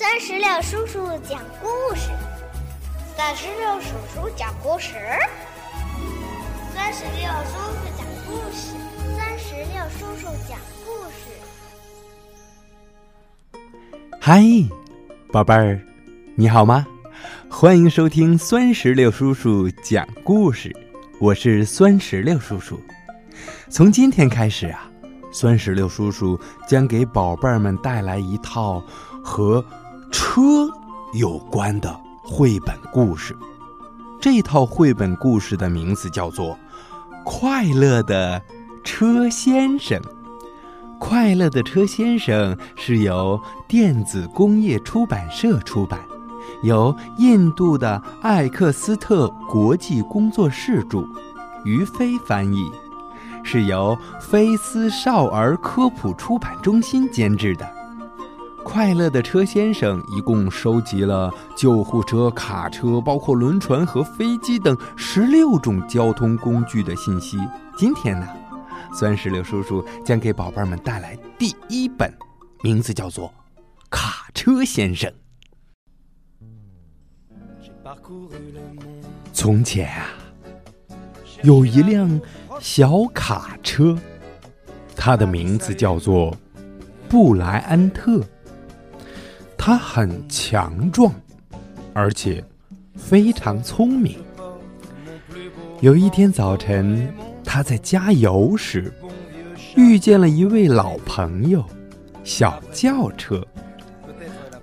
三十六叔叔讲故事，三十六叔叔讲故事，三十六叔叔讲故事，三十六叔叔讲故事。嗨，宝贝儿，你好吗？欢迎收听酸石榴叔叔讲故事，我是酸石榴叔叔。从今天开始啊，酸石榴叔叔将给宝贝儿们带来一套和。车有关的绘本故事，这套绘本故事的名字叫做《快乐的车先生》。快乐的车先生是由电子工业出版社出版，由印度的艾克斯特国际工作室著，于飞翻译，是由菲斯少儿科普出版中心监制的。快乐的车先生一共收集了救护车、卡车，包括轮船和飞机等十六种交通工具的信息。今天呢，酸石榴叔叔将给宝贝们带来第一本，名字叫做《卡车先生》。从前啊，有一辆小卡车，它的名字叫做布莱恩特。他很强壮，而且非常聪明。有一天早晨，他在加油时遇见了一位老朋友——小轿车。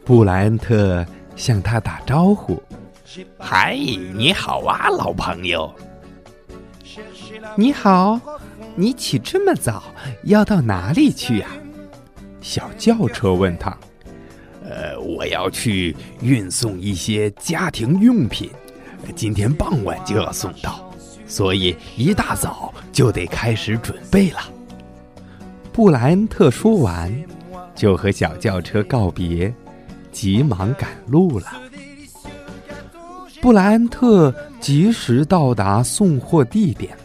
布莱恩特向他打招呼：“嗨，你好啊，老朋友。”“你好，你起这么早，要到哪里去呀？”小轿车问他。我要去运送一些家庭用品，今天傍晚就要送到，所以一大早就得开始准备了。布莱恩特说完，就和小轿车告别，急忙赶路了。布莱恩特及时到达送货地点，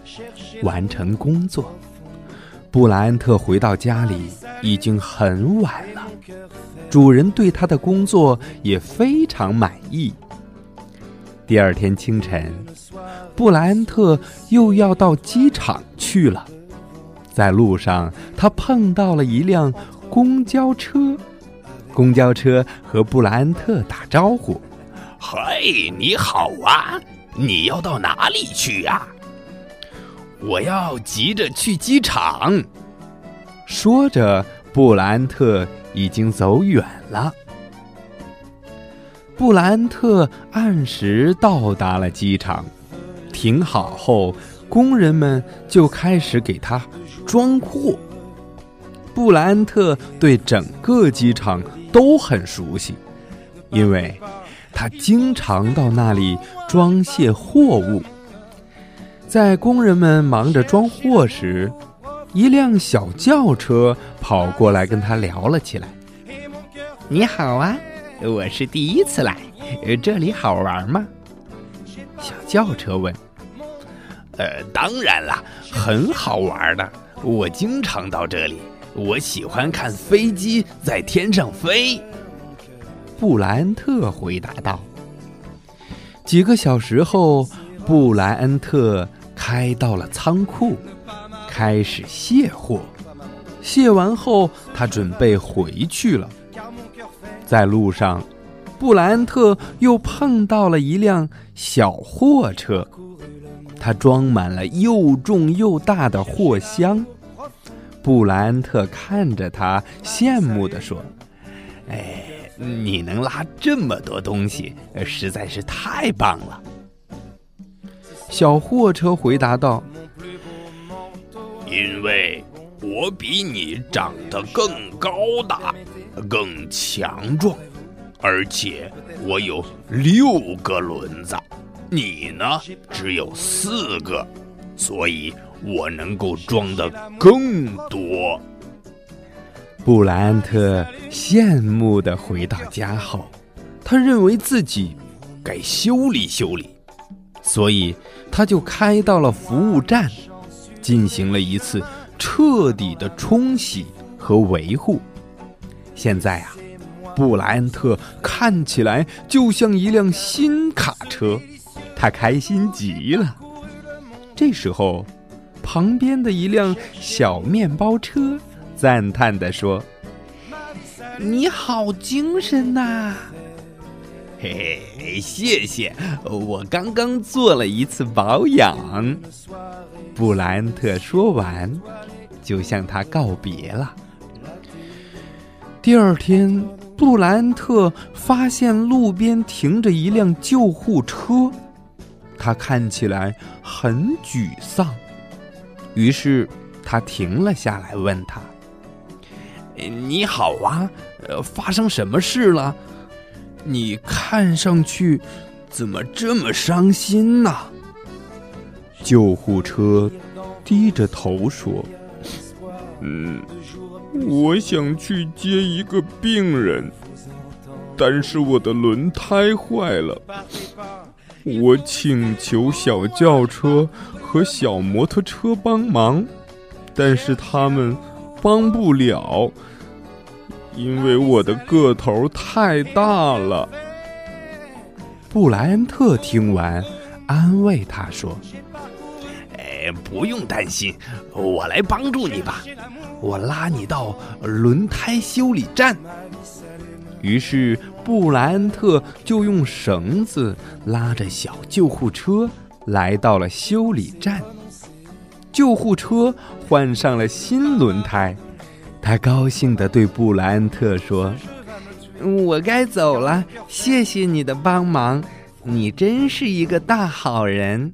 完成工作。布莱恩特回到家里已经很晚了。主人对他的工作也非常满意。第二天清晨，布莱恩特又要到机场去了。在路上，他碰到了一辆公交车。公交车和布莱恩特打招呼：“嗨，你好啊！你要到哪里去呀？”“我要急着去机场。”说着，布莱恩特。已经走远了。布莱恩特按时到达了机场，停好后，工人们就开始给他装货。布莱恩特对整个机场都很熟悉，因为他经常到那里装卸货物。在工人们忙着装货时，一辆小轿车跑过来跟他聊了起来。你好啊，我是第一次来，这里好玩吗？小轿车问。呃，当然了，很好玩的。我经常到这里，我喜欢看飞机在天上飞。布莱恩特回答道。几个小时后，布莱恩特开到了仓库。开始卸货，卸完后，他准备回去了。在路上，布莱恩特又碰到了一辆小货车，它装满了又重又大的货箱。布莱恩特看着他，羡慕地说：“哎，你能拉这么多东西，实在是太棒了。”小货车回答道。因为我比你长得更高大、更强壮，而且我有六个轮子，你呢只有四个，所以我能够装的更多。布莱恩特羡慕的回到家后，他认为自己该修理修理，所以他就开到了服务站。进行了一次彻底的冲洗和维护。现在啊，布莱恩特看起来就像一辆新卡车，他开心极了。这时候，旁边的一辆小面包车赞叹地说：“你好精神呐！”嘿嘿，谢谢，我刚刚做了一次保养。布莱恩特说完，就向他告别了。第二天，布莱恩特发现路边停着一辆救护车，他看起来很沮丧。于是他停了下来，问他：“你好啊，发生什么事了？”你看上去怎么这么伤心呢？救护车低着头说：“嗯，我想去接一个病人，但是我的轮胎坏了。我请求小轿车和小摩托车帮忙，但是他们帮不了。”因为我的个头太大了，布莱恩特听完，安慰他说：“哎，不用担心，我来帮助你吧，我拉你到轮胎修理站。”于是布莱恩特就用绳子拉着小救护车来到了修理站，救护车换上了新轮胎。他高兴地对布莱恩特说：“我该走了，谢谢你的帮忙，你真是一个大好人。”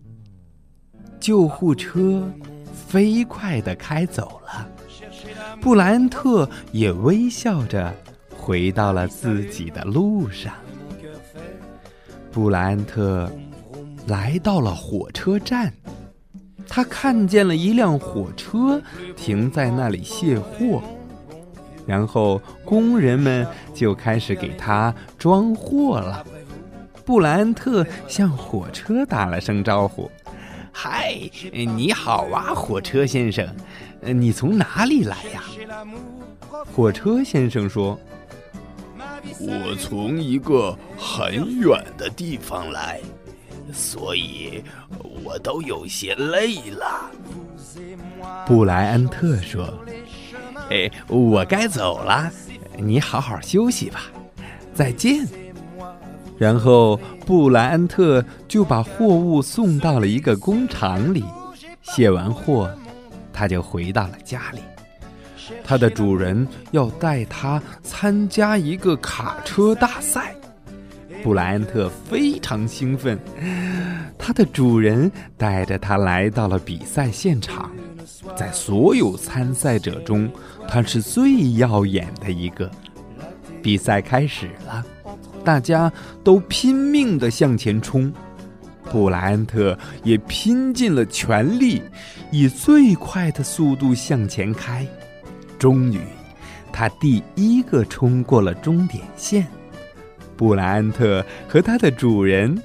救护车飞快地开走了，布莱恩特也微笑着回到了自己的路上。布莱恩特来到了火车站，他看见了一辆火车停在那里卸货。然后工人们就开始给他装货了。布莱恩特向火车打了声招呼：“嗨，你好啊，火车先生，你从哪里来呀？”火车先生说：“我从一个很远的地方来，所以我都有些累了。”布莱恩特说。哎，我该走了，你好好休息吧，再见。然后布莱恩特就把货物送到了一个工厂里，卸完货，他就回到了家里。他的主人要带他参加一个卡车大赛，布莱恩特非常兴奋。他的主人带着他来到了比赛现场。在所有参赛者中，他是最耀眼的一个。比赛开始了，大家都拼命地向前冲，布莱恩特也拼尽了全力，以最快的速度向前开。终于，他第一个冲过了终点线。布莱恩特和他的主人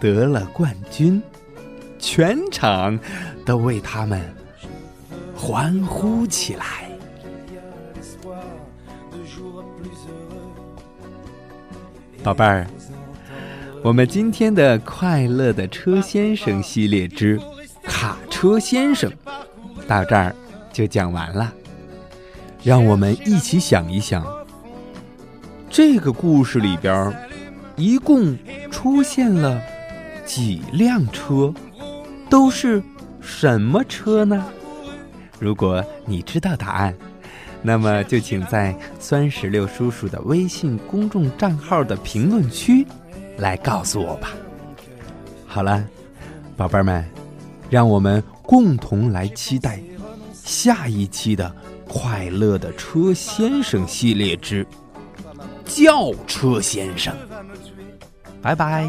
得了冠军，全场都为他们。欢呼起来，宝贝儿，我们今天的快乐的车先生系列之卡车先生到这儿就讲完了。让我们一起想一想，这个故事里边一共出现了几辆车，都是什么车呢？如果你知道答案，那么就请在酸石榴叔叔的微信公众账号的评论区来告诉我吧。好了，宝贝们，让我们共同来期待下一期的《快乐的车先生》系列之轿车先生。拜拜。